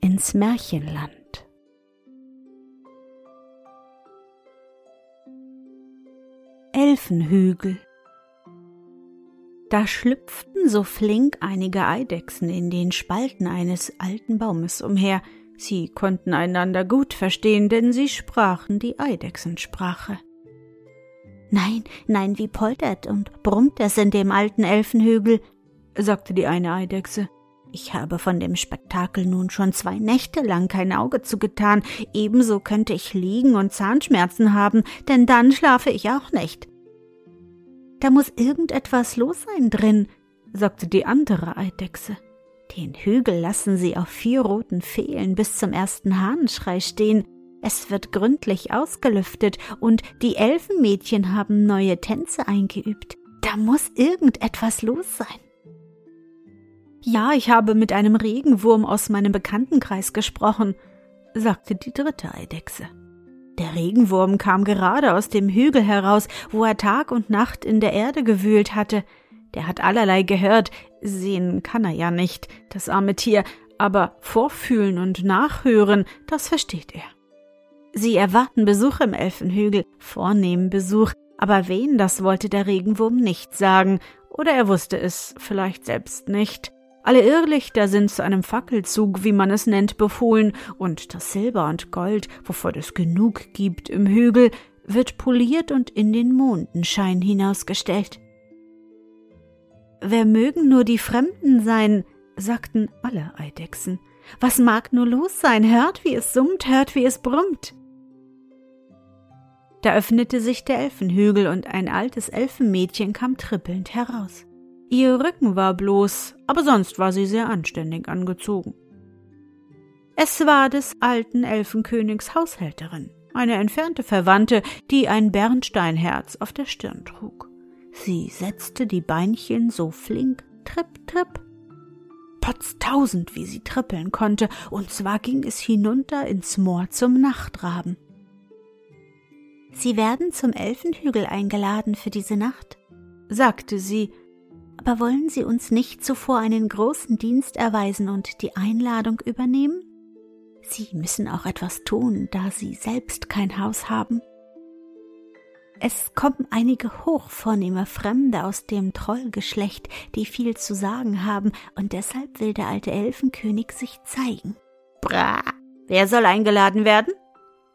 ins Märchenland. Elfenhügel Da schlüpften so flink einige Eidechsen in den Spalten eines alten Baumes umher, sie konnten einander gut verstehen, denn sie sprachen die Eidechsensprache. Nein, nein, wie poltert und brummt es in dem alten Elfenhügel, sagte die eine Eidechse. Ich habe von dem Spektakel nun schon zwei Nächte lang kein Auge zugetan, ebenso könnte ich liegen und Zahnschmerzen haben, denn dann schlafe ich auch nicht. Da muss irgendetwas los sein drin, sagte die andere Eidechse. Den Hügel lassen sie auf vier roten Fehlen bis zum ersten Hahnenschrei stehen. Es wird gründlich ausgelüftet und die Elfenmädchen haben neue Tänze eingeübt. Da muss irgendetwas los sein. Ja, ich habe mit einem Regenwurm aus meinem Bekanntenkreis gesprochen, sagte die dritte Eidechse. Der Regenwurm kam gerade aus dem Hügel heraus, wo er Tag und Nacht in der Erde gewühlt hatte. Der hat allerlei gehört, sehen kann er ja nicht, das arme Tier, aber vorfühlen und nachhören, das versteht er. Sie erwarten Besuch im Elfenhügel, vornehmen Besuch, aber wen, das wollte der Regenwurm nicht sagen, oder er wusste es vielleicht selbst nicht. Alle Irrlichter sind zu einem Fackelzug, wie man es nennt, befohlen, und das Silber und Gold, wovon es genug gibt im Hügel, wird poliert und in den Mondenschein hinausgestellt. Wer mögen nur die Fremden sein, sagten alle Eidechsen. Was mag nur los sein? Hört, wie es summt, hört, wie es brummt. Da öffnete sich der Elfenhügel und ein altes Elfenmädchen kam trippelnd heraus. Ihr Rücken war bloß, aber sonst war sie sehr anständig angezogen. Es war des alten Elfenkönigs Haushälterin, eine entfernte Verwandte, die ein Bernsteinherz auf der Stirn trug. Sie setzte die Beinchen so flink, tripp, tripp, potztausend, wie sie trippeln konnte, und zwar ging es hinunter ins Moor zum Nachtraben. Sie werden zum Elfenhügel eingeladen für diese Nacht, sagte sie aber wollen Sie uns nicht zuvor einen großen Dienst erweisen und die Einladung übernehmen? Sie müssen auch etwas tun, da Sie selbst kein Haus haben. Es kommen einige hochvornehme Fremde aus dem Trollgeschlecht, die viel zu sagen haben, und deshalb will der alte Elfenkönig sich zeigen. Bra, wer soll eingeladen werden?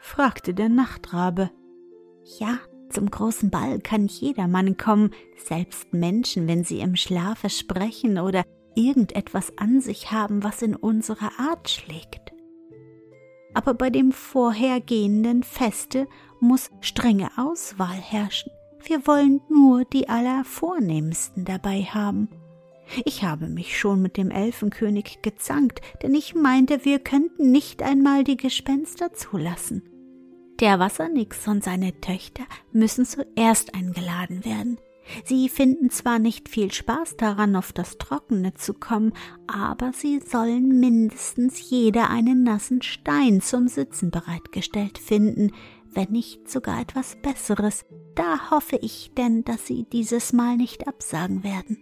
fragte der Nachtrabe. Ja, zum großen Ball kann jedermann kommen, selbst Menschen, wenn sie im Schlafe sprechen oder irgendetwas an sich haben, was in unserer Art schlägt. Aber bei dem vorhergehenden Feste muss strenge Auswahl herrschen. Wir wollen nur die Allervornehmsten dabei haben. Ich habe mich schon mit dem Elfenkönig gezankt, denn ich meinte, wir könnten nicht einmal die Gespenster zulassen. Der Wassernix und seine Töchter müssen zuerst eingeladen werden. Sie finden zwar nicht viel Spaß daran, auf das Trockene zu kommen, aber sie sollen mindestens jeder einen nassen Stein zum Sitzen bereitgestellt finden, wenn nicht sogar etwas Besseres. Da hoffe ich denn, dass sie dieses Mal nicht absagen werden.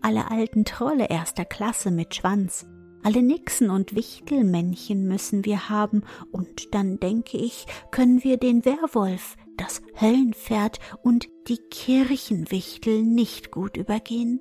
Alle alten Trolle erster Klasse mit Schwanz, alle Nixen und Wichtelmännchen müssen wir haben, und dann denke ich, können wir den Werwolf, das Höllenpferd und die Kirchenwichtel nicht gut übergehen.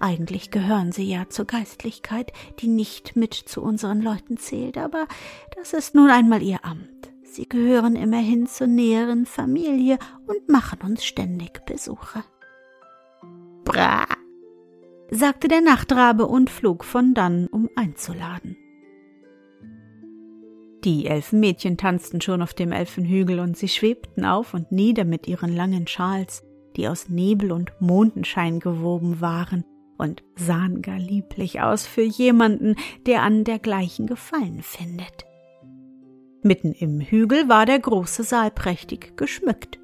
Eigentlich gehören sie ja zur Geistlichkeit, die nicht mit zu unseren Leuten zählt, aber das ist nun einmal ihr Amt. Sie gehören immerhin zur näheren Familie und machen uns ständig Besuche. Bra, sagte der Nachtrabe und flog von dann, um einzuladen. Die Elfenmädchen tanzten schon auf dem Elfenhügel und sie schwebten auf und nieder mit ihren langen Schals, die aus Nebel und Mondenschein gewoben waren und sahen gar lieblich aus für jemanden, der an dergleichen Gefallen findet. Mitten im Hügel war der große Saal prächtig geschmückt.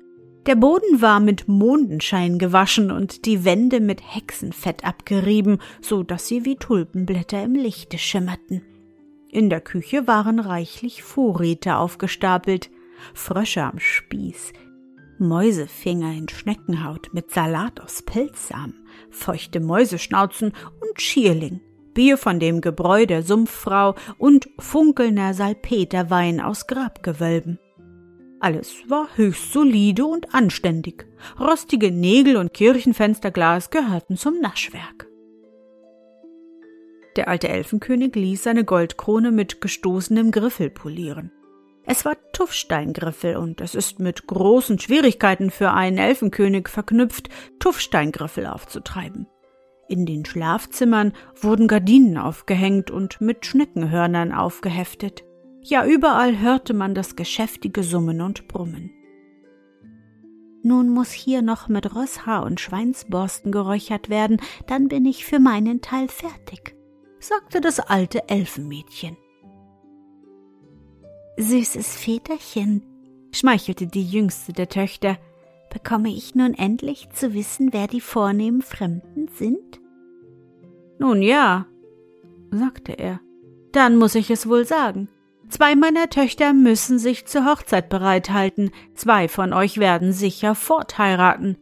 Der Boden war mit Mondenschein gewaschen und die Wände mit Hexenfett abgerieben, so dass sie wie Tulpenblätter im Lichte schimmerten. In der Küche waren reichlich Vorräte aufgestapelt, Frösche am Spieß, Mäusefinger in Schneckenhaut mit Salat aus Pilzsamen, feuchte Mäuseschnauzen und Schierling, Bier von dem Gebräu der Sumpffrau und funkelnder Salpeterwein aus Grabgewölben. Alles war höchst solide und anständig. Rostige Nägel und Kirchenfensterglas gehörten zum Naschwerk. Der alte Elfenkönig ließ seine Goldkrone mit gestoßenem Griffel polieren. Es war Tuffsteingriffel und es ist mit großen Schwierigkeiten für einen Elfenkönig verknüpft, Tuffsteingriffel aufzutreiben. In den Schlafzimmern wurden Gardinen aufgehängt und mit Schneckenhörnern aufgeheftet. Ja, überall hörte man das geschäftige Summen und Brummen. Nun muss hier noch mit Rosshaar und Schweinsborsten geräuchert werden, dann bin ich für meinen Teil fertig, sagte das alte Elfenmädchen. Süßes Väterchen, schmeichelte die jüngste der Töchter, bekomme ich nun endlich zu wissen, wer die vornehmen Fremden sind? Nun ja, sagte er, dann muss ich es wohl sagen. Zwei meiner Töchter müssen sich zur Hochzeit bereithalten, zwei von euch werden sicher fortheiraten.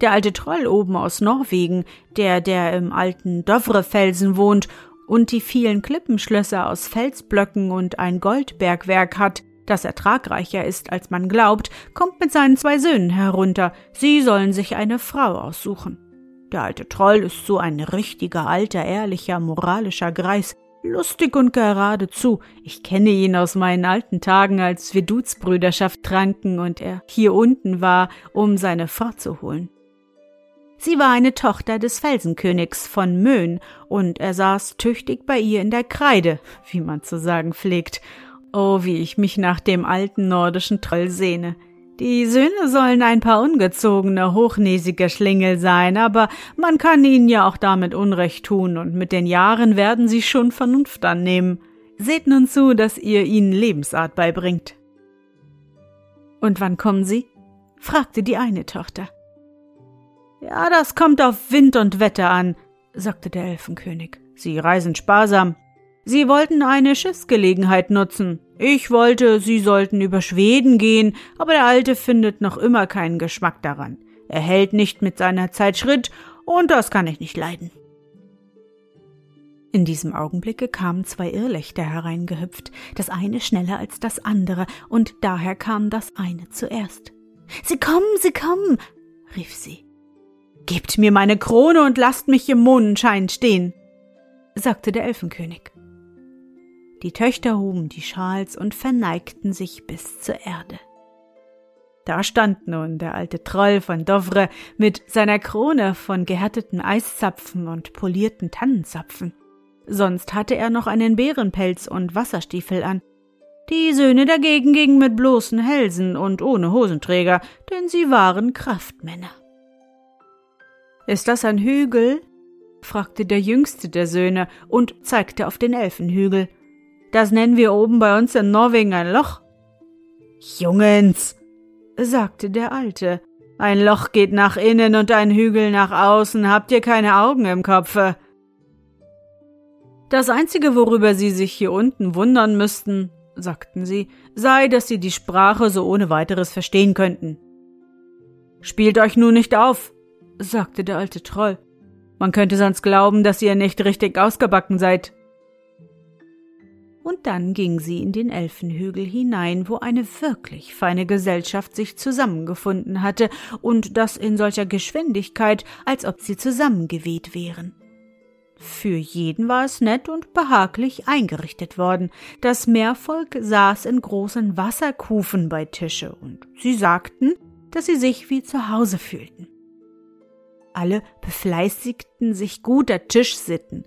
Der alte Troll oben aus Norwegen, der, der im alten Dovrefelsen wohnt und die vielen Klippenschlösser aus Felsblöcken und ein Goldbergwerk hat, das ertragreicher ist, als man glaubt, kommt mit seinen zwei Söhnen herunter. Sie sollen sich eine Frau aussuchen. Der alte Troll ist so ein richtiger, alter, ehrlicher, moralischer Greis, lustig und geradezu. Ich kenne ihn aus meinen alten Tagen, als wir Dutzbrüderschaft tranken und er hier unten war, um seine Frau zu holen. Sie war eine Tochter des Felsenkönigs von Möhn, und er saß tüchtig bei ihr in der Kreide, wie man zu sagen pflegt. Oh, wie ich mich nach dem alten nordischen Troll sehne. Die Söhne sollen ein paar ungezogene, hochnäsige Schlingel sein, aber man kann ihnen ja auch damit Unrecht tun, und mit den Jahren werden sie schon Vernunft annehmen. Seht nun zu, dass ihr ihnen Lebensart beibringt. Und wann kommen sie? fragte die eine Tochter. Ja, das kommt auf Wind und Wetter an, sagte der Elfenkönig. Sie reisen sparsam. Sie wollten eine Schiffsgelegenheit nutzen. Ich wollte, sie sollten über Schweden gehen, aber der Alte findet noch immer keinen Geschmack daran. Er hält nicht mit seiner Zeit Schritt, und das kann ich nicht leiden. In diesem Augenblicke kamen zwei Irrlichter hereingehüpft, das eine schneller als das andere, und daher kam das eine zuerst. Sie kommen, sie kommen, rief sie. Gebt mir meine Krone und lasst mich im Mondenschein stehen, sagte der Elfenkönig. Die Töchter hoben die Schals und verneigten sich bis zur Erde. Da stand nun der alte Troll von Dovre mit seiner Krone von gehärteten Eiszapfen und polierten Tannenzapfen. Sonst hatte er noch einen Bärenpelz und Wasserstiefel an. Die Söhne dagegen gingen mit bloßen Hälsen und ohne Hosenträger, denn sie waren Kraftmänner. Ist das ein Hügel? fragte der jüngste der Söhne und zeigte auf den Elfenhügel. Das nennen wir oben bei uns in Norwegen ein Loch. Jungens, sagte der Alte, ein Loch geht nach innen und ein Hügel nach außen, habt ihr keine Augen im Kopfe? Das Einzige, worüber Sie sich hier unten wundern müssten, sagten sie, sei, dass Sie die Sprache so ohne weiteres verstehen könnten. Spielt euch nun nicht auf, sagte der alte Troll. Man könnte sonst glauben, dass ihr nicht richtig ausgebacken seid. Und dann ging sie in den Elfenhügel hinein, wo eine wirklich feine Gesellschaft sich zusammengefunden hatte, und das in solcher Geschwindigkeit, als ob sie zusammengeweht wären. Für jeden war es nett und behaglich eingerichtet worden. Das Meervolk saß in großen Wasserkufen bei Tische und sie sagten, dass sie sich wie zu Hause fühlten. Alle befleißigten sich guter Tischsitten,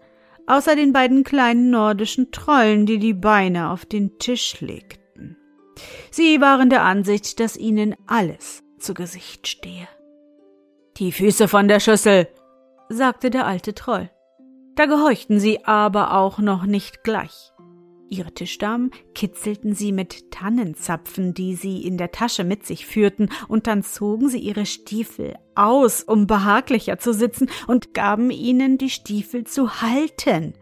außer den beiden kleinen nordischen Trollen, die die Beine auf den Tisch legten. Sie waren der Ansicht, dass ihnen alles zu Gesicht stehe. Die Füße von der Schüssel, sagte der alte Troll. Da gehorchten sie aber auch noch nicht gleich. Ihre Tischdamen kitzelten sie mit Tannenzapfen, die sie in der Tasche mit sich führten, und dann zogen sie ihre Stiefel aus, um behaglicher zu sitzen, und gaben ihnen die Stiefel zu halten.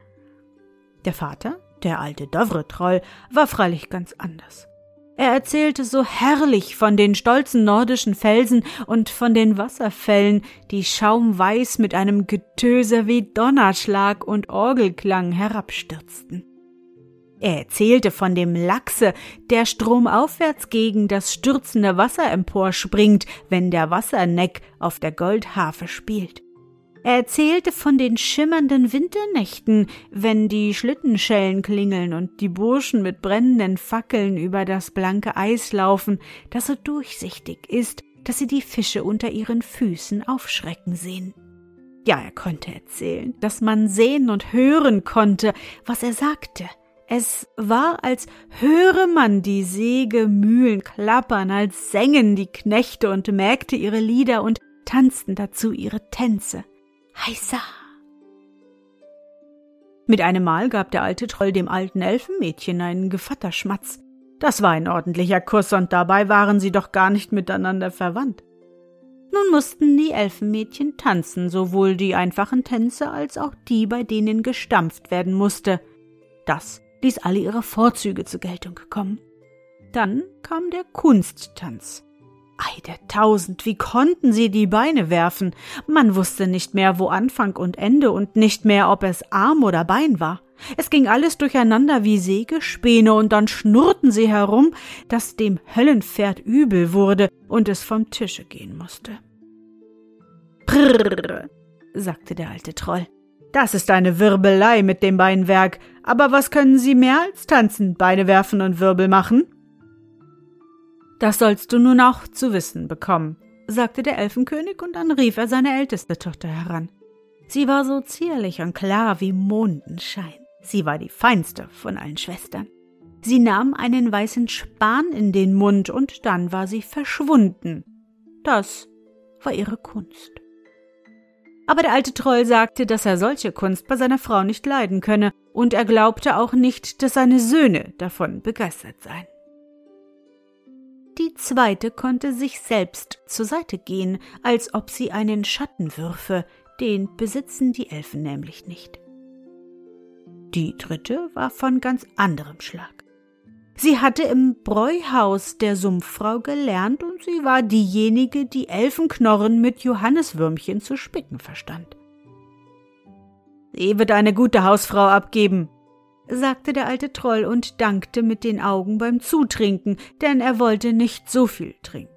Der Vater, der alte Dovre-Troll, war freilich ganz anders. Er erzählte so herrlich von den stolzen nordischen Felsen und von den Wasserfällen, die schaumweiß mit einem Getöse wie Donnerschlag und Orgelklang herabstürzten. Er erzählte von dem Lachse, der stromaufwärts gegen das stürzende Wasser emporspringt, wenn der Wasserneck auf der Goldharfe spielt. Er erzählte von den schimmernden Winternächten, wenn die Schlittenschellen klingeln und die Burschen mit brennenden Fackeln über das blanke Eis laufen, das so durchsichtig ist, dass sie die Fische unter ihren Füßen aufschrecken sehen. Ja, er konnte erzählen, dass man sehen und hören konnte, was er sagte, es war, als höre man die Sägemühlen klappern, als sängen die Knechte und Mägde ihre Lieder und tanzten dazu ihre Tänze. Heisa! Mit einem Mal gab der alte Troll dem alten Elfenmädchen einen Gevatterschmatz. Das war ein ordentlicher Kuss, und dabei waren sie doch gar nicht miteinander verwandt. Nun mussten die Elfenmädchen tanzen, sowohl die einfachen Tänze als auch die, bei denen gestampft werden musste. Das ließ alle ihre Vorzüge zur Geltung kommen. Dann kam der Kunsttanz. Ei der Tausend, wie konnten sie die Beine werfen? Man wusste nicht mehr, wo Anfang und Ende und nicht mehr, ob es Arm oder Bein war. Es ging alles durcheinander wie Sägespäne und dann schnurrten sie herum, dass dem Höllenpferd übel wurde und es vom Tische gehen musste. Prrr, sagte der alte Troll. Das ist eine Wirbelei mit dem Beinwerk, aber was können Sie mehr als tanzen, Beine werfen und Wirbel machen? Das sollst du nun auch zu wissen bekommen, sagte der Elfenkönig, und dann rief er seine älteste Tochter heran. Sie war so zierlich und klar wie Mondenschein. Sie war die feinste von allen Schwestern. Sie nahm einen weißen Span in den Mund, und dann war sie verschwunden. Das war ihre Kunst. Aber der alte Troll sagte, dass er solche Kunst bei seiner Frau nicht leiden könne, und er glaubte auch nicht, dass seine Söhne davon begeistert seien. Die zweite konnte sich selbst zur Seite gehen, als ob sie einen Schatten würfe, den besitzen die Elfen nämlich nicht. Die dritte war von ganz anderem Schlag. Sie hatte im Bräuhaus der Sumpffrau gelernt und sie war diejenige, die Elfenknorren mit Johanneswürmchen zu spicken verstand. Sie wird eine gute Hausfrau abgeben, sagte der alte Troll und dankte mit den Augen beim Zutrinken, denn er wollte nicht so viel trinken.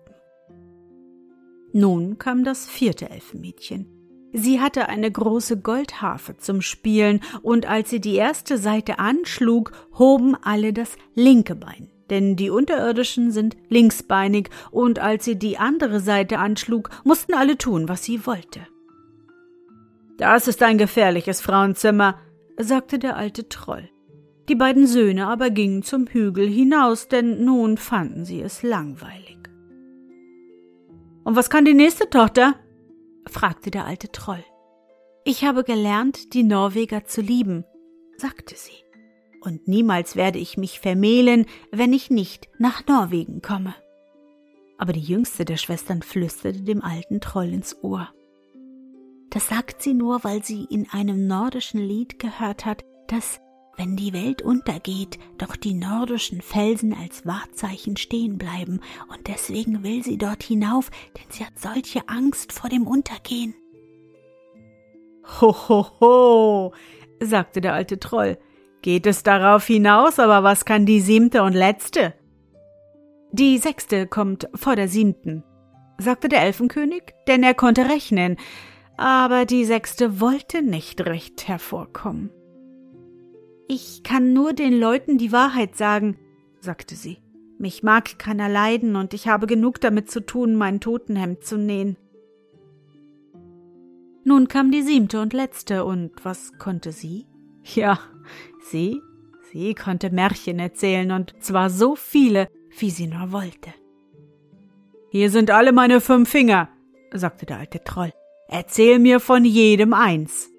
Nun kam das vierte Elfenmädchen. Sie hatte eine große Goldharfe zum Spielen, und als sie die erste Seite anschlug, hoben alle das linke Bein, denn die Unterirdischen sind linksbeinig, und als sie die andere Seite anschlug, mussten alle tun, was sie wollte. Das ist ein gefährliches Frauenzimmer, sagte der alte Troll. Die beiden Söhne aber gingen zum Hügel hinaus, denn nun fanden sie es langweilig. Und was kann die nächste Tochter? Fragte der alte Troll. Ich habe gelernt, die Norweger zu lieben, sagte sie, und niemals werde ich mich vermählen, wenn ich nicht nach Norwegen komme. Aber die jüngste der Schwestern flüsterte dem alten Troll ins Ohr. Das sagt sie nur, weil sie in einem nordischen Lied gehört hat, dass wenn die Welt untergeht, doch die nordischen Felsen als Wahrzeichen stehen bleiben, und deswegen will sie dort hinauf, denn sie hat solche Angst vor dem Untergehen. Ho, ho, ho, sagte der alte Troll. Geht es darauf hinaus, aber was kann die siebte und letzte? Die sechste kommt vor der siebten, sagte der Elfenkönig, denn er konnte rechnen, aber die sechste wollte nicht recht hervorkommen. Ich kann nur den Leuten die Wahrheit sagen, sagte sie. Mich mag keiner leiden, und ich habe genug damit zu tun, mein Totenhemd zu nähen. Nun kam die siebte und letzte, und was konnte sie? Ja, sie, sie konnte Märchen erzählen, und zwar so viele, wie sie nur wollte. Hier sind alle meine fünf Finger, sagte der alte Troll. Erzähl mir von jedem eins.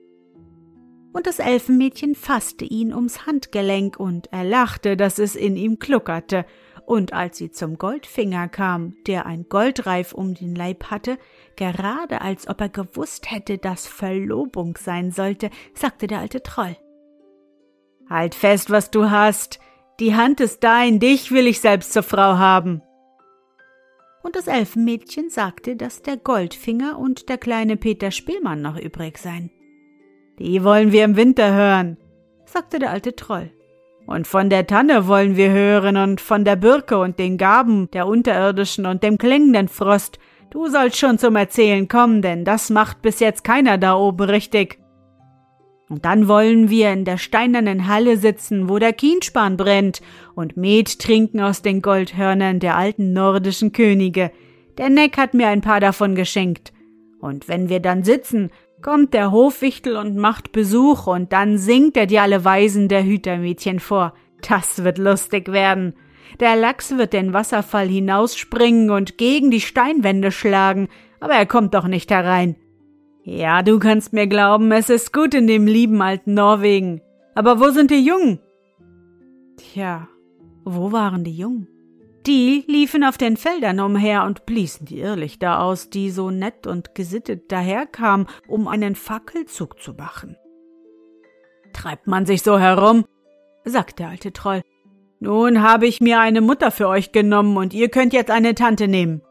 Und das Elfenmädchen fasste ihn ums Handgelenk, und er lachte, dass es in ihm kluckerte, und als sie zum Goldfinger kam, der ein Goldreif um den Leib hatte, gerade als ob er gewusst hätte, dass Verlobung sein sollte, sagte der alte Troll. Halt fest, was du hast. Die Hand ist dein, dich will ich selbst zur Frau haben und das Elfenmädchen sagte, dass der Goldfinger und der kleine Peter Spielmann noch übrig seien. Die wollen wir im Winter hören, sagte der alte Troll. Und von der Tanne wollen wir hören und von der Birke und den Gaben der Unterirdischen und dem klingenden Frost. Du sollst schon zum Erzählen kommen, denn das macht bis jetzt keiner da oben richtig. Und dann wollen wir in der steinernen Halle sitzen, wo der Kienspan brennt, und Met trinken aus den Goldhörnern der alten nordischen Könige. Der Neck hat mir ein paar davon geschenkt. Und wenn wir dann sitzen, kommt der Hofwichtel und macht Besuch, und dann singt er dir alle Weisen der Hütermädchen vor. Das wird lustig werden. Der Lachs wird den Wasserfall hinausspringen und gegen die Steinwände schlagen, aber er kommt doch nicht herein. Ja, du kannst mir glauben, es ist gut in dem lieben alten Norwegen. Aber wo sind die Jungen? Tja, wo waren die Jungen? Die liefen auf den Feldern umher und bliesen die Irrlichter aus, die so nett und gesittet daherkamen, um einen Fackelzug zu machen. Treibt man sich so herum? sagte der alte Troll. Nun habe ich mir eine Mutter für euch genommen und ihr könnt jetzt eine Tante nehmen.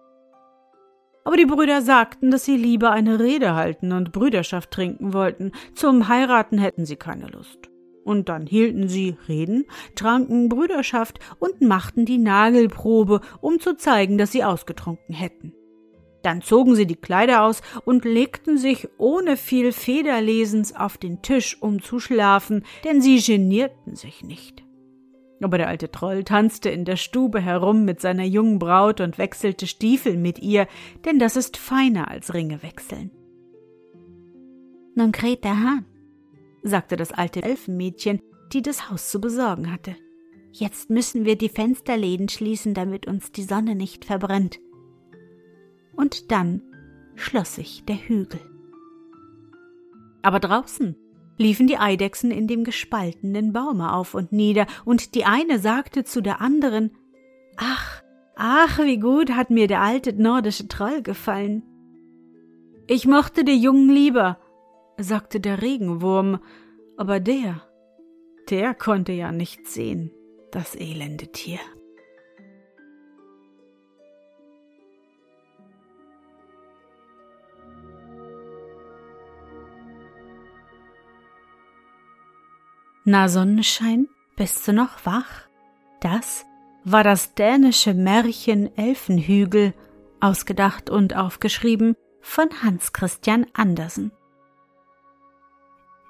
Aber die Brüder sagten, dass sie lieber eine Rede halten und Brüderschaft trinken wollten. Zum Heiraten hätten sie keine Lust. Und dann hielten sie Reden, tranken Brüderschaft und machten die Nagelprobe, um zu zeigen, dass sie ausgetrunken hätten. Dann zogen sie die Kleider aus und legten sich ohne viel Federlesens auf den Tisch, um zu schlafen, denn sie genierten sich nicht. Aber der alte Troll tanzte in der Stube herum mit seiner jungen Braut und wechselte Stiefel mit ihr, denn das ist feiner als Ringe wechseln. Nun kräht der Hahn, sagte das alte Elfenmädchen, die das Haus zu besorgen hatte. Jetzt müssen wir die Fensterläden schließen, damit uns die Sonne nicht verbrennt. Und dann schloss sich der Hügel. Aber draußen liefen die Eidechsen in dem gespaltenen Baume auf und nieder, und die eine sagte zu der anderen Ach, ach, wie gut hat mir der alte nordische Troll gefallen. Ich mochte die Jungen lieber, sagte der Regenwurm, aber der, der konnte ja nichts sehen, das elende Tier. Na Sonnenschein, bist du noch wach? Das war das dänische Märchen Elfenhügel, ausgedacht und aufgeschrieben von Hans Christian Andersen.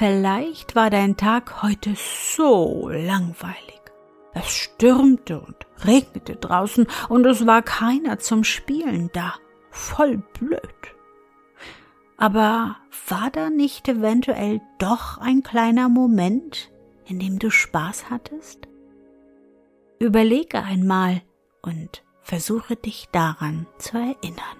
Vielleicht war dein Tag heute so langweilig. Es stürmte und regnete draußen und es war keiner zum Spielen da. Voll blöd. Aber war da nicht eventuell doch ein kleiner Moment, in dem du Spaß hattest? Überlege einmal und versuche dich daran zu erinnern.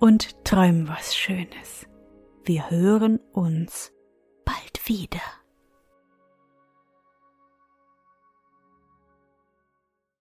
und träum was Schönes. Wir hören uns bald wieder.